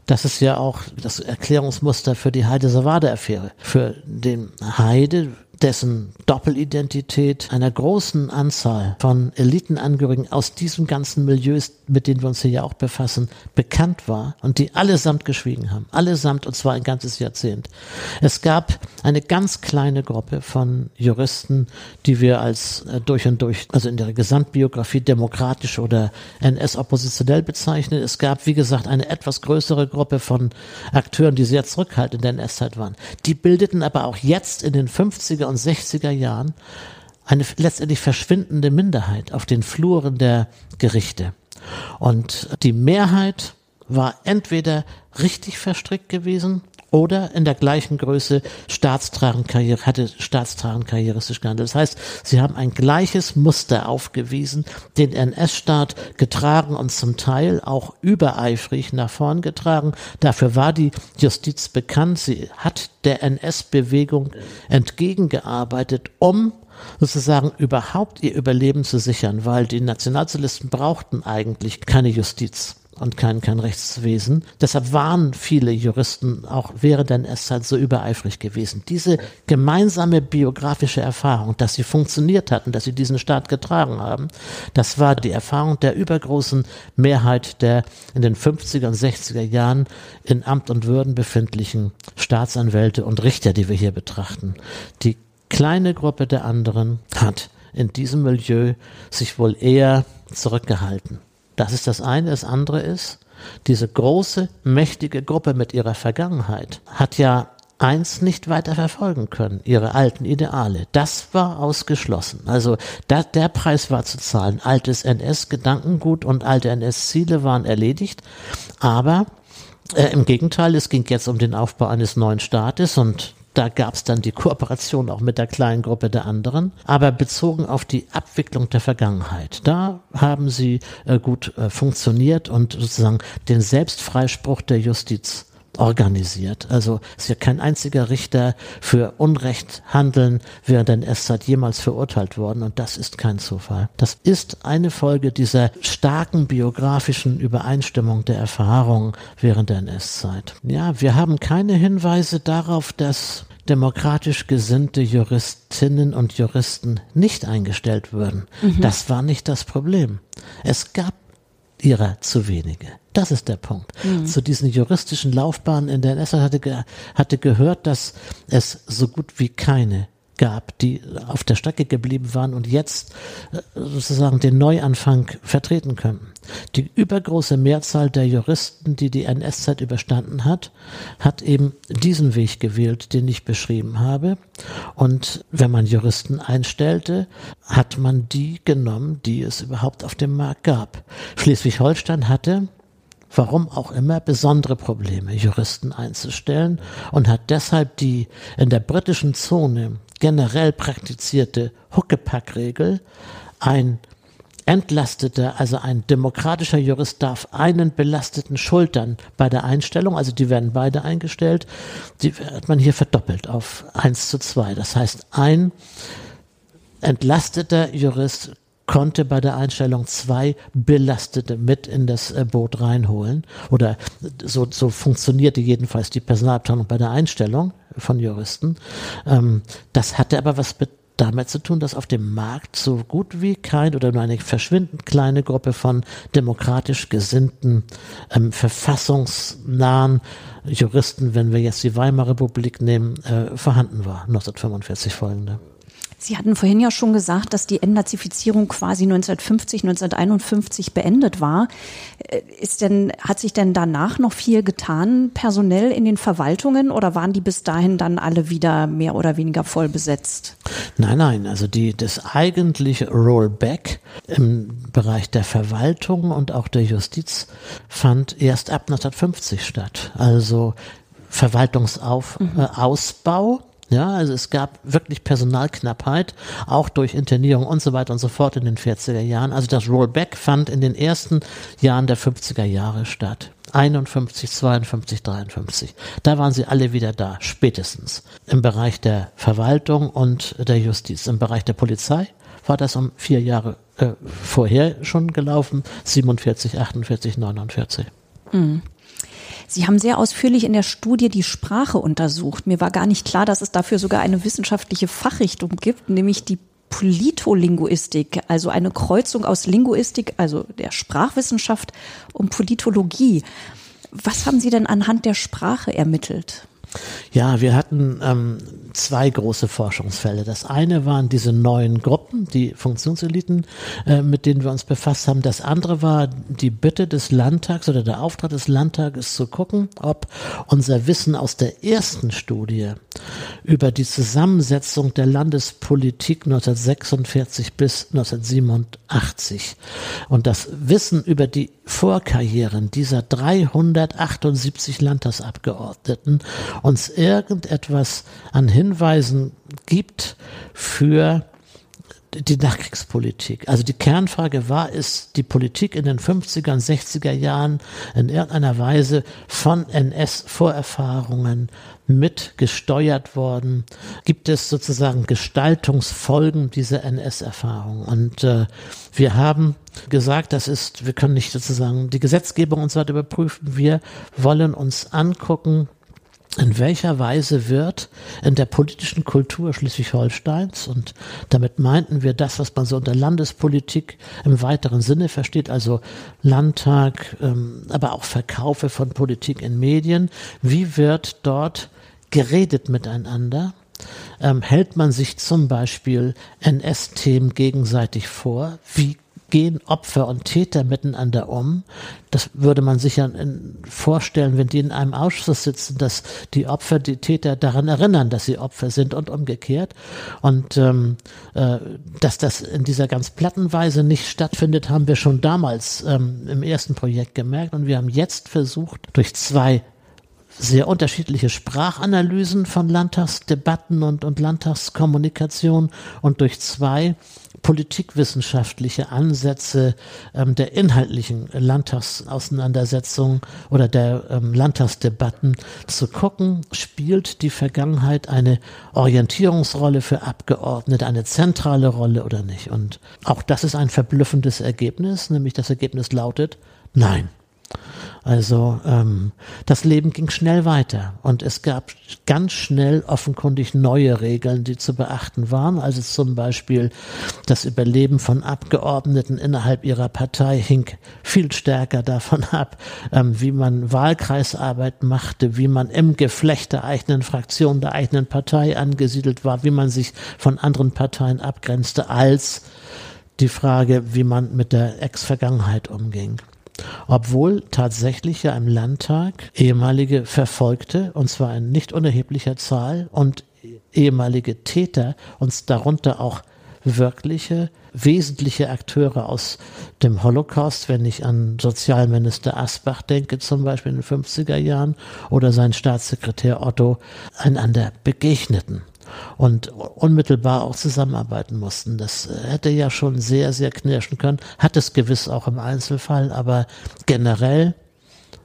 das ist ja auch das Erklärungsmuster für die Heide-Savade-Affäre. Für den Heide dessen Doppelidentität einer großen Anzahl von Elitenangehörigen aus diesem ganzen Milieu, mit denen wir uns hier ja auch befassen, bekannt war und die allesamt geschwiegen haben. Allesamt und zwar ein ganzes Jahrzehnt. Es gab eine ganz kleine Gruppe von Juristen, die wir als äh, durch und durch, also in der Gesamtbiografie demokratisch oder NS-oppositionell bezeichnen. Es gab, wie gesagt, eine etwas größere Gruppe von Akteuren, die sehr zurückhaltend in der NS-Zeit waren. Die bildeten aber auch jetzt in den 50er und 60er Jahren eine letztendlich verschwindende Minderheit auf den Fluren der Gerichte. Und die Mehrheit war entweder richtig verstrickt gewesen oder in der gleichen Größe Staatstragenkarriere, hatte staatstragenkarrieristisch gehandelt. Das heißt, sie haben ein gleiches Muster aufgewiesen, den NS-Staat getragen und zum Teil auch übereifrig nach vorn getragen. Dafür war die Justiz bekannt. Sie hat der NS-Bewegung entgegengearbeitet, um sozusagen überhaupt ihr Überleben zu sichern, weil die Nationalsozialisten brauchten eigentlich keine Justiz und kein, kein Rechtswesen. Deshalb waren viele Juristen auch während der NS-Zeit so übereifrig gewesen. Diese gemeinsame biografische Erfahrung, dass sie funktioniert hatten, dass sie diesen Staat getragen haben, das war die Erfahrung der übergroßen Mehrheit der in den 50er und 60er Jahren in Amt und Würden befindlichen Staatsanwälte und Richter, die wir hier betrachten. Die kleine Gruppe der anderen hat in diesem Milieu sich wohl eher zurückgehalten. Das ist das eine. Das andere ist, diese große, mächtige Gruppe mit ihrer Vergangenheit hat ja eins nicht weiter verfolgen können, ihre alten Ideale. Das war ausgeschlossen. Also da, der Preis war zu zahlen. Altes NS-Gedankengut und alte NS-Ziele waren erledigt. Aber äh, im Gegenteil, es ging jetzt um den Aufbau eines neuen Staates und da gab es dann die Kooperation auch mit der kleinen Gruppe der anderen. Aber bezogen auf die Abwicklung der Vergangenheit, da haben sie äh, gut äh, funktioniert und sozusagen den Selbstfreispruch der Justiz organisiert. Also ist ja kein einziger Richter für Unrecht handeln während der NS-Zeit jemals verurteilt worden und das ist kein Zufall. Das ist eine Folge dieser starken biografischen Übereinstimmung der Erfahrungen während der NS-Zeit. Ja, wir haben keine Hinweise darauf, dass demokratisch gesinnte Juristinnen und Juristen nicht eingestellt würden. Mhm. Das war nicht das Problem. Es gab ihrer zu wenige. Das ist der Punkt. Mhm. Zu diesen juristischen Laufbahnen in der NS hatte, hatte gehört, dass es so gut wie keine gab, die auf der Strecke geblieben waren und jetzt äh, sozusagen den Neuanfang vertreten könnten. Die übergroße Mehrzahl der Juristen, die die NS-Zeit überstanden hat, hat eben diesen Weg gewählt, den ich beschrieben habe. Und wenn man Juristen einstellte, hat man die genommen, die es überhaupt auf dem Markt gab. Schleswig-Holstein hatte warum auch immer, besondere Probleme, Juristen einzustellen und hat deshalb die in der britischen Zone generell praktizierte Huckepack-Regel ein entlastete, also ein demokratischer Jurist darf einen belasteten schultern bei der Einstellung, also die werden beide eingestellt, die hat man hier verdoppelt auf eins zu zwei. Das heißt, ein entlasteter Jurist konnte bei der Einstellung zwei Belastete mit in das äh, Boot reinholen. Oder so, so funktionierte jedenfalls die Personalabteilung bei der Einstellung von Juristen. Ähm, das hatte aber was damit zu tun, dass auf dem Markt so gut wie kein oder nur eine verschwindend kleine Gruppe von demokratisch gesinnten, ähm, verfassungsnahen Juristen, wenn wir jetzt die Weimarer Republik nehmen, äh, vorhanden war, 1945 folgende. Sie hatten vorhin ja schon gesagt, dass die Entnazifizierung quasi 1950, 1951 beendet war. Äh, ist denn, hat sich denn danach noch viel getan, personell in den Verwaltungen oder waren die bis dahin dann alle wieder mehr oder weniger voll besetzt? Nein, nein, also die, das eigentliche Rollback im Bereich der Verwaltung und auch der Justiz fand erst ab 1950 statt. Also Verwaltungsausbau. Mhm. Äh, ja, also es gab wirklich Personalknappheit, auch durch Internierung und so weiter und so fort in den 40er Jahren. Also das Rollback fand in den ersten Jahren der 50er Jahre statt. 51, 52, 53. Da waren sie alle wieder da, spätestens. Im Bereich der Verwaltung und der Justiz. Im Bereich der Polizei war das um vier Jahre äh, vorher schon gelaufen, 47, 48, 49. Mhm. Sie haben sehr ausführlich in der Studie die Sprache untersucht. Mir war gar nicht klar, dass es dafür sogar eine wissenschaftliche Fachrichtung gibt, nämlich die Politolinguistik, also eine Kreuzung aus Linguistik, also der Sprachwissenschaft und Politologie. Was haben Sie denn anhand der Sprache ermittelt? Ja, wir hatten ähm, zwei große Forschungsfälle. Das eine waren diese neuen Gruppen, die Funktionseliten, äh, mit denen wir uns befasst haben. Das andere war die Bitte des Landtags oder der Auftrag des Landtages zu gucken, ob unser Wissen aus der ersten Studie über die Zusammensetzung der Landespolitik 1946 bis 1987 und das Wissen über die Vorkarrieren dieser 378 Landtagsabgeordneten uns irgendetwas an Hinweisen gibt für die Nachkriegspolitik. Also die Kernfrage war, ist die Politik in den 50er und 60er Jahren in irgendeiner Weise von NS-Vorerfahrungen mitgesteuert worden? Gibt es sozusagen Gestaltungsfolgen dieser NS-Erfahrung? Und äh, wir haben gesagt, das ist, wir können nicht sozusagen die Gesetzgebung und so weiter überprüfen. Wir wollen uns angucken, in welcher Weise wird in der politischen Kultur Schleswig-Holsteins, und damit meinten wir das, was man so unter Landespolitik im weiteren Sinne versteht, also Landtag, ähm, aber auch Verkaufe von Politik in Medien, wie wird dort geredet miteinander? Ähm, hält man sich zum Beispiel NS-Themen gegenseitig vor? Wie gehen Opfer und Täter miteinander um. Das würde man sich ja vorstellen, wenn die in einem Ausschuss sitzen, dass die Opfer die Täter daran erinnern, dass sie Opfer sind und umgekehrt. Und ähm, äh, dass das in dieser ganz platten Weise nicht stattfindet, haben wir schon damals ähm, im ersten Projekt gemerkt. Und wir haben jetzt versucht, durch zwei sehr unterschiedliche Sprachanalysen von Landtagsdebatten und, und Landtagskommunikation und durch zwei politikwissenschaftliche Ansätze ähm, der inhaltlichen Landtagsauseinandersetzung oder der ähm, Landtagsdebatten zu gucken, spielt die Vergangenheit eine Orientierungsrolle für Abgeordnete, eine zentrale Rolle oder nicht. Und auch das ist ein verblüffendes Ergebnis, nämlich das Ergebnis lautet Nein. Also ähm, das Leben ging schnell weiter und es gab ganz schnell offenkundig neue Regeln, die zu beachten waren. Also zum Beispiel das Überleben von Abgeordneten innerhalb ihrer Partei hing viel stärker davon ab, ähm, wie man Wahlkreisarbeit machte, wie man im Geflecht der eigenen Fraktion, der eigenen Partei angesiedelt war, wie man sich von anderen Parteien abgrenzte, als die Frage, wie man mit der Ex-Vergangenheit umging obwohl tatsächlich ja im Landtag ehemalige Verfolgte, und zwar in nicht unerheblicher Zahl, und ehemalige Täter, uns darunter auch wirkliche, wesentliche Akteure aus dem Holocaust, wenn ich an Sozialminister Asbach denke, zum Beispiel in den 50er Jahren, oder sein Staatssekretär Otto, einander begegneten. Und unmittelbar auch zusammenarbeiten mussten. Das hätte ja schon sehr, sehr knirschen können, hat es gewiss auch im Einzelfall, aber generell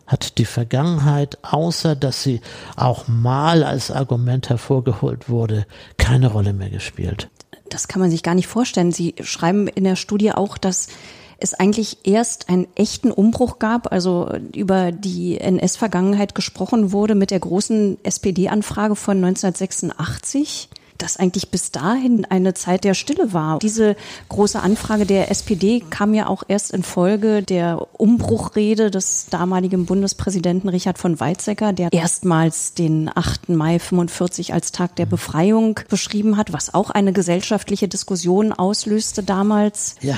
hat die Vergangenheit, außer dass sie auch mal als Argument hervorgeholt wurde, keine Rolle mehr gespielt. Das kann man sich gar nicht vorstellen. Sie schreiben in der Studie auch, dass es eigentlich erst einen echten Umbruch gab, also über die NS-Vergangenheit gesprochen wurde mit der großen SPD-Anfrage von 1986 dass eigentlich bis dahin eine Zeit der Stille war. Diese große Anfrage der SPD kam ja auch erst in Folge der Umbruchrede des damaligen Bundespräsidenten Richard von Weizsäcker, der erstmals den 8. Mai 45 als Tag der Befreiung beschrieben hat, was auch eine gesellschaftliche Diskussion auslöste damals. Ja,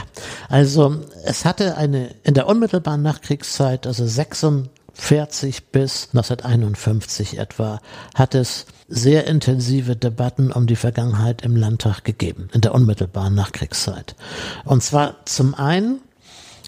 also es hatte eine in der unmittelbaren Nachkriegszeit, also 46 bis 1951 etwa, hat es sehr intensive Debatten um die Vergangenheit im Landtag gegeben, in der unmittelbaren Nachkriegszeit. Und zwar zum einen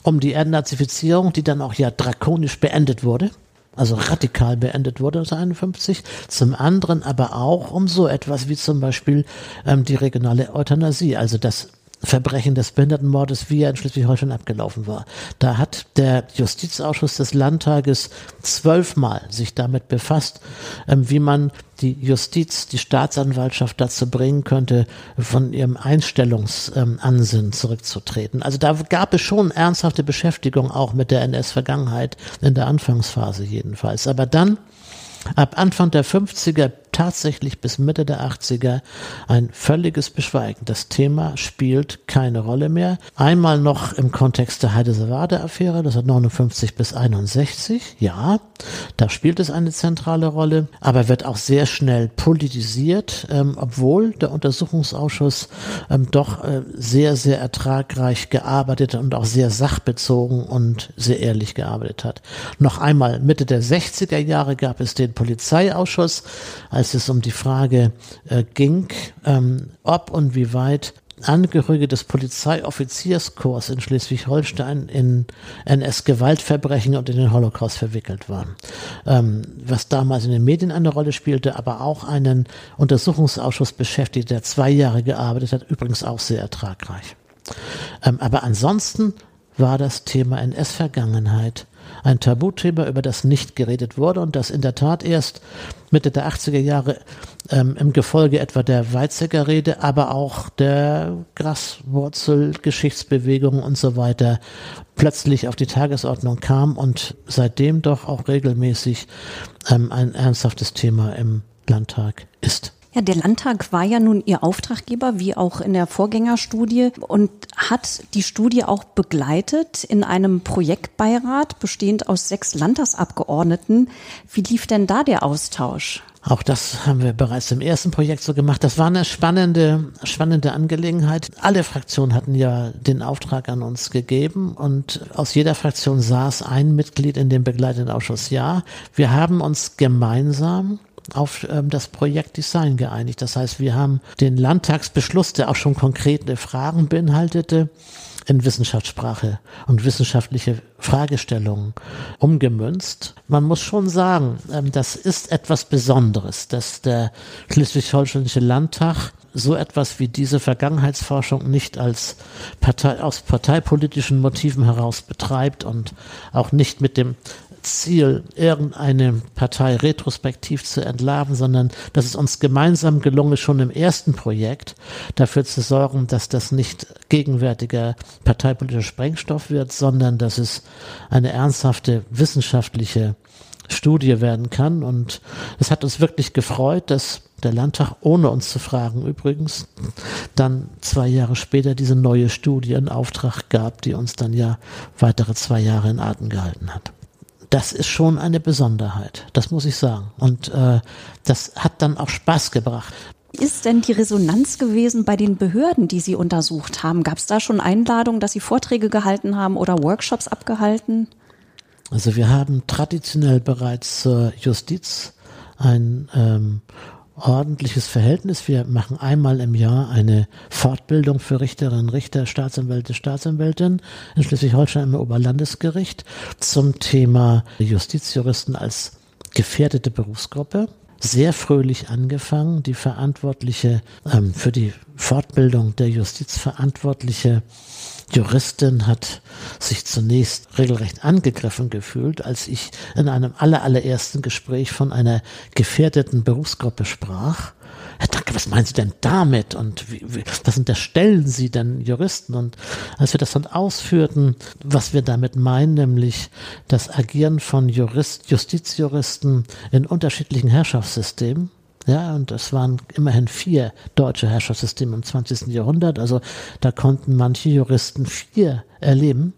um die Erdnazifizierung, die dann auch ja drakonisch beendet wurde, also radikal beendet wurde 1951, zum anderen aber auch um so etwas wie zum Beispiel ähm, die regionale Euthanasie, also das Verbrechen des Behindertenmordes, wie er in Schleswig-Holstein abgelaufen war. Da hat der Justizausschuss des Landtages zwölfmal sich damit befasst, ähm, wie man die Justiz, die Staatsanwaltschaft dazu bringen könnte, von ihrem Einstellungsansinnen zurückzutreten. Also da gab es schon ernsthafte Beschäftigung auch mit der NS-Vergangenheit, in der Anfangsphase jedenfalls. Aber dann, ab Anfang der 50er tatsächlich bis Mitte der 80er ein völliges Beschweigen. Das Thema spielt keine Rolle mehr. Einmal noch im Kontext der Heide-Savade-Affäre, das hat 59 bis 61, ja, da spielt es eine zentrale Rolle, aber wird auch sehr schnell politisiert, ähm, obwohl der Untersuchungsausschuss ähm, doch äh, sehr, sehr ertragreich gearbeitet und auch sehr sachbezogen und sehr ehrlich gearbeitet hat. Noch einmal, Mitte der 60er Jahre gab es den Polizeiausschuss als als es um die Frage äh, ging, ähm, ob und wie weit Angehörige des Polizeiоffizierskorps in Schleswig-Holstein in NS-Gewaltverbrechen und in den Holocaust verwickelt waren. Ähm, was damals in den Medien eine Rolle spielte, aber auch einen Untersuchungsausschuss beschäftigt, der zwei Jahre gearbeitet hat, übrigens auch sehr ertragreich. Ähm, aber ansonsten war das Thema NS-Vergangenheit ein Tabuthema, über das nicht geredet wurde und das in der Tat erst Mitte der 80er Jahre ähm, im Gefolge etwa der Weizsäcker Rede, aber auch der Graswurzel, Geschichtsbewegung und so weiter plötzlich auf die Tagesordnung kam und seitdem doch auch regelmäßig ähm, ein ernsthaftes Thema im Landtag ist. Ja, der Landtag war ja nun Ihr Auftraggeber, wie auch in der Vorgängerstudie, und hat die Studie auch begleitet in einem Projektbeirat, bestehend aus sechs Landtagsabgeordneten. Wie lief denn da der Austausch? Auch das haben wir bereits im ersten Projekt so gemacht. Das war eine spannende, spannende Angelegenheit. Alle Fraktionen hatten ja den Auftrag an uns gegeben und aus jeder Fraktion saß ein Mitglied in dem begleitenden Ausschuss. Ja, wir haben uns gemeinsam auf ähm, das Projekt Design geeinigt. Das heißt, wir haben den Landtagsbeschluss, der auch schon konkrete Fragen beinhaltete, in Wissenschaftssprache und wissenschaftliche Fragestellungen umgemünzt. Man muss schon sagen, ähm, das ist etwas Besonderes, dass der Schleswig-Holsteinische Landtag so etwas wie diese Vergangenheitsforschung nicht als Partei, aus parteipolitischen Motiven heraus betreibt und auch nicht mit dem Ziel, irgendeine Partei retrospektiv zu entlarven, sondern dass es uns gemeinsam gelungen ist, schon im ersten Projekt dafür zu sorgen, dass das nicht gegenwärtiger parteipolitischer Sprengstoff wird, sondern dass es eine ernsthafte wissenschaftliche Studie werden kann. Und es hat uns wirklich gefreut, dass der Landtag, ohne uns zu fragen übrigens, dann zwei Jahre später diese neue Studie in Auftrag gab, die uns dann ja weitere zwei Jahre in Atem gehalten hat das ist schon eine Besonderheit, das muss ich sagen. Und äh, das hat dann auch Spaß gebracht. Wie ist denn die Resonanz gewesen bei den Behörden, die Sie untersucht haben? Gab es da schon Einladungen, dass Sie Vorträge gehalten haben oder Workshops abgehalten? Also wir haben traditionell bereits zur Justiz ein ähm, ordentliches Verhältnis. Wir machen einmal im Jahr eine Fortbildung für Richterinnen, Richter, Staatsanwälte, Staatsanwältinnen in Schleswig-Holstein im Oberlandesgericht zum Thema Justizjuristen als gefährdete Berufsgruppe. sehr fröhlich angefangen. Die Verantwortliche ähm, für die Fortbildung der Justizverantwortliche Juristin hat sich zunächst regelrecht angegriffen gefühlt, als ich in einem allerallerersten Gespräch von einer gefährdeten Berufsgruppe sprach. Herr Danke, was meinen Sie denn damit? Und wie, wie, was unterstellen Sie denn Juristen? Und als wir das dann ausführten, was wir damit meinen, nämlich das Agieren von Jurist, Justizjuristen in unterschiedlichen Herrschaftssystemen, ja, und es waren immerhin vier deutsche Herrschaftssysteme im 20. Jahrhundert. Also da konnten manche Juristen vier erleben,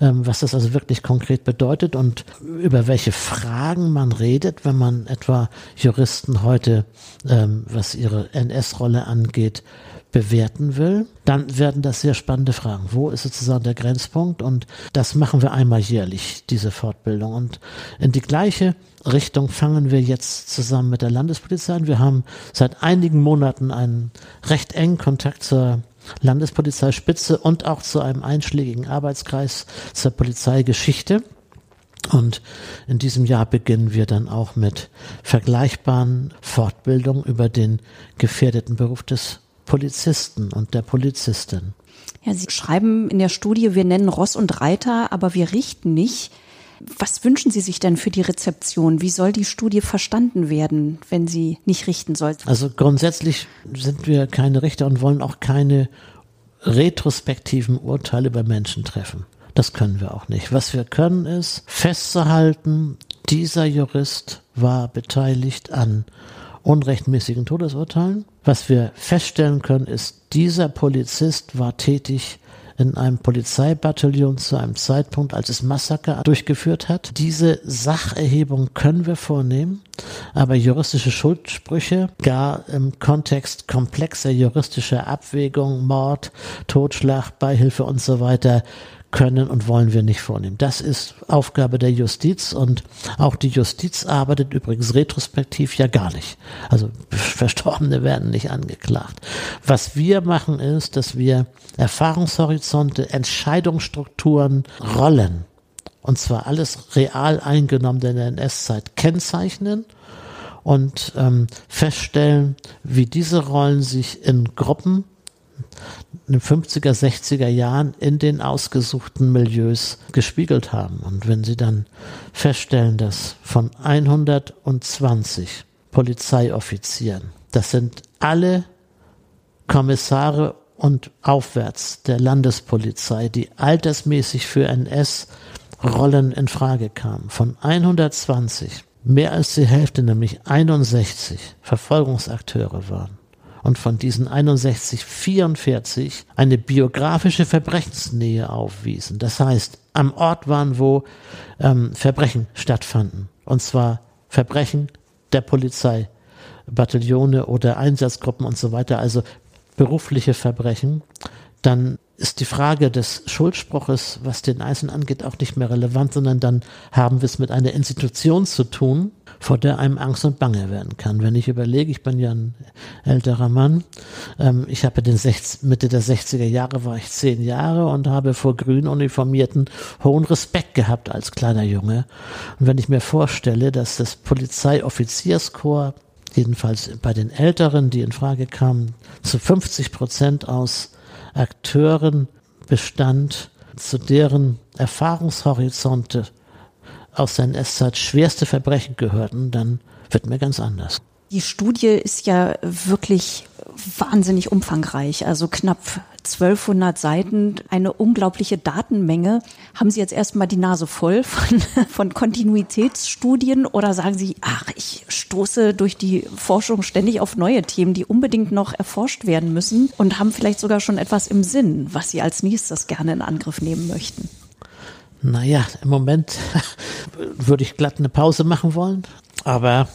ähm, was das also wirklich konkret bedeutet und über welche Fragen man redet, wenn man etwa Juristen heute, ähm, was ihre NS-Rolle angeht, bewerten will, dann werden das sehr spannende Fragen. Wo ist sozusagen der Grenzpunkt? Und das machen wir einmal jährlich, diese Fortbildung. Und in die gleiche Richtung fangen wir jetzt zusammen mit der Landespolizei an. Wir haben seit einigen Monaten einen recht engen Kontakt zur Landespolizeispitze und auch zu einem einschlägigen Arbeitskreis zur Polizeigeschichte. Und in diesem Jahr beginnen wir dann auch mit vergleichbaren Fortbildungen über den gefährdeten Beruf des Polizisten und der Polizistin. Ja, Sie schreiben in der Studie, wir nennen Ross und Reiter, aber wir richten nicht. Was wünschen Sie sich denn für die Rezeption? Wie soll die Studie verstanden werden, wenn sie nicht richten soll? Also grundsätzlich sind wir keine Richter und wollen auch keine retrospektiven Urteile über Menschen treffen. Das können wir auch nicht. Was wir können ist festzuhalten, dieser Jurist war beteiligt an unrechtmäßigen Todesurteilen. Was wir feststellen können, ist, dieser Polizist war tätig in einem Polizeibataillon zu einem Zeitpunkt, als es Massaker durchgeführt hat. Diese Sacherhebung können wir vornehmen, aber juristische Schuldsprüche, gar im Kontext komplexer juristischer Abwägung, Mord, Totschlag, Beihilfe und so weiter, können und wollen wir nicht vornehmen. Das ist Aufgabe der Justiz und auch die Justiz arbeitet übrigens retrospektiv ja gar nicht. Also Verstorbene werden nicht angeklagt. Was wir machen ist, dass wir Erfahrungshorizonte, Entscheidungsstrukturen, Rollen und zwar alles real eingenommen in der NS-Zeit kennzeichnen und ähm, feststellen, wie diese Rollen sich in Gruppen den 50er, 60er Jahren in den ausgesuchten Milieus gespiegelt haben. Und wenn Sie dann feststellen, dass von 120 Polizeioffizieren, das sind alle Kommissare und aufwärts der Landespolizei, die altersmäßig für NS-Rollen in Frage kamen, von 120 mehr als die Hälfte, nämlich 61 Verfolgungsakteure waren und von diesen 61 44 eine biografische Verbrechensnähe aufwiesen. Das heißt, am Ort waren, wo ähm, Verbrechen stattfanden. Und zwar Verbrechen der Polizei, Bataillone oder Einsatzgruppen und so weiter, also berufliche Verbrechen, dann ist die Frage des Schuldspruches, was den Einzelnen angeht, auch nicht mehr relevant, sondern dann haben wir es mit einer Institution zu tun, vor der einem Angst und Bange werden kann. Wenn ich überlege, ich bin ja ein älterer Mann, ähm, ich habe den 60, Mitte der 60er Jahre war ich zehn Jahre und habe vor grün Uniformierten hohen Respekt gehabt als kleiner Junge. Und wenn ich mir vorstelle, dass das Polizeiоffizierskorps jedenfalls bei den Älteren, die in Frage kamen, zu 50 Prozent aus Akteuren bestand, zu deren Erfahrungshorizonte aus der NS-Zeit schwerste Verbrechen gehörten, dann wird mir ganz anders. Die Studie ist ja wirklich wahnsinnig umfangreich, also knapp 1200 Seiten, eine unglaubliche Datenmenge. Haben Sie jetzt erstmal die Nase voll von, von Kontinuitätsstudien oder sagen Sie, ach, ich stoße durch die Forschung ständig auf neue Themen, die unbedingt noch erforscht werden müssen und haben vielleicht sogar schon etwas im Sinn, was Sie als nächstes gerne in Angriff nehmen möchten? Naja, im Moment würde ich glatt eine Pause machen wollen. Aber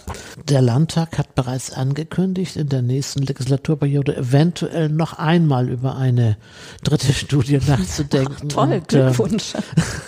der Landtag hat bereits angekündigt, in der nächsten Legislaturperiode eventuell noch einmal über eine dritte Studie nachzudenken. Ach, toll, Und, ähm, Glückwunsch.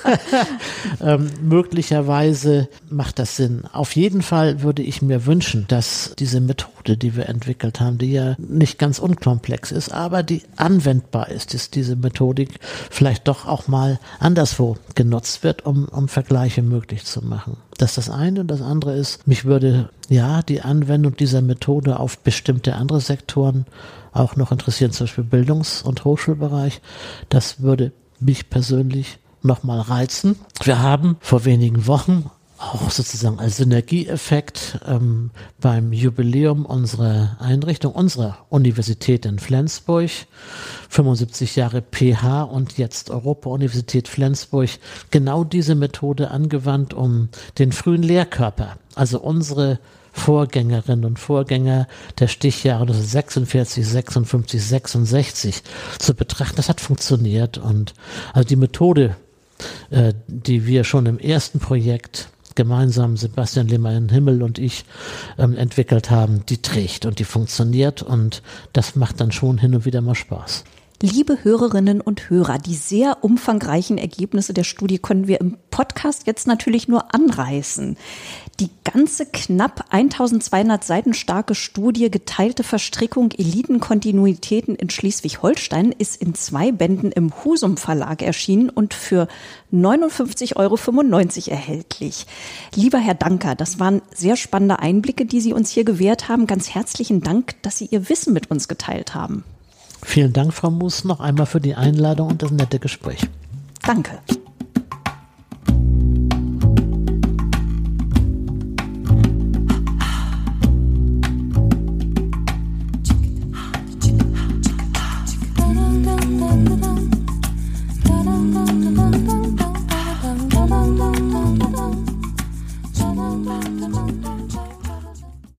ähm, möglicherweise macht das Sinn. Auf jeden Fall würde ich mir wünschen, dass diese Methode, die wir entwickelt haben, die ja nicht ganz unkomplex ist, aber die anwendbar ist, dass diese Methodik vielleicht doch auch mal anderswo genutzt wird, um, um Vergleiche möglich zu machen. Das ist das eine. Und das andere ist, mich würde ja die Anwendung dieser Methode auf bestimmte andere Sektoren auch noch interessieren, zum Beispiel Bildungs- und Hochschulbereich. Das würde mich persönlich nochmal reizen. Wir haben vor wenigen Wochen auch sozusagen als Synergieeffekt ähm, beim Jubiläum unserer Einrichtung, unserer Universität in Flensburg, 75 Jahre PH und jetzt Europa-Universität Flensburg, genau diese Methode angewandt, um den frühen Lehrkörper, also unsere Vorgängerinnen und Vorgänger der Stichjahre 46, 56, 66 zu betrachten. Das hat funktioniert und also die Methode, äh, die wir schon im ersten Projekt gemeinsam Sebastian Lehmann Himmel und ich ähm, entwickelt haben, die trägt und die funktioniert und das macht dann schon hin und wieder mal Spaß. Liebe Hörerinnen und Hörer, die sehr umfangreichen Ergebnisse der Studie können wir im Podcast jetzt natürlich nur anreißen. Die ganze knapp 1200 Seiten starke Studie Geteilte Verstrickung Elitenkontinuitäten in Schleswig-Holstein ist in zwei Bänden im Husum Verlag erschienen und für 59,95 Euro erhältlich. Lieber Herr Danker, das waren sehr spannende Einblicke, die Sie uns hier gewährt haben. Ganz herzlichen Dank, dass Sie Ihr Wissen mit uns geteilt haben. Vielen Dank, Frau Mus, noch einmal für die Einladung und das nette Gespräch. Danke.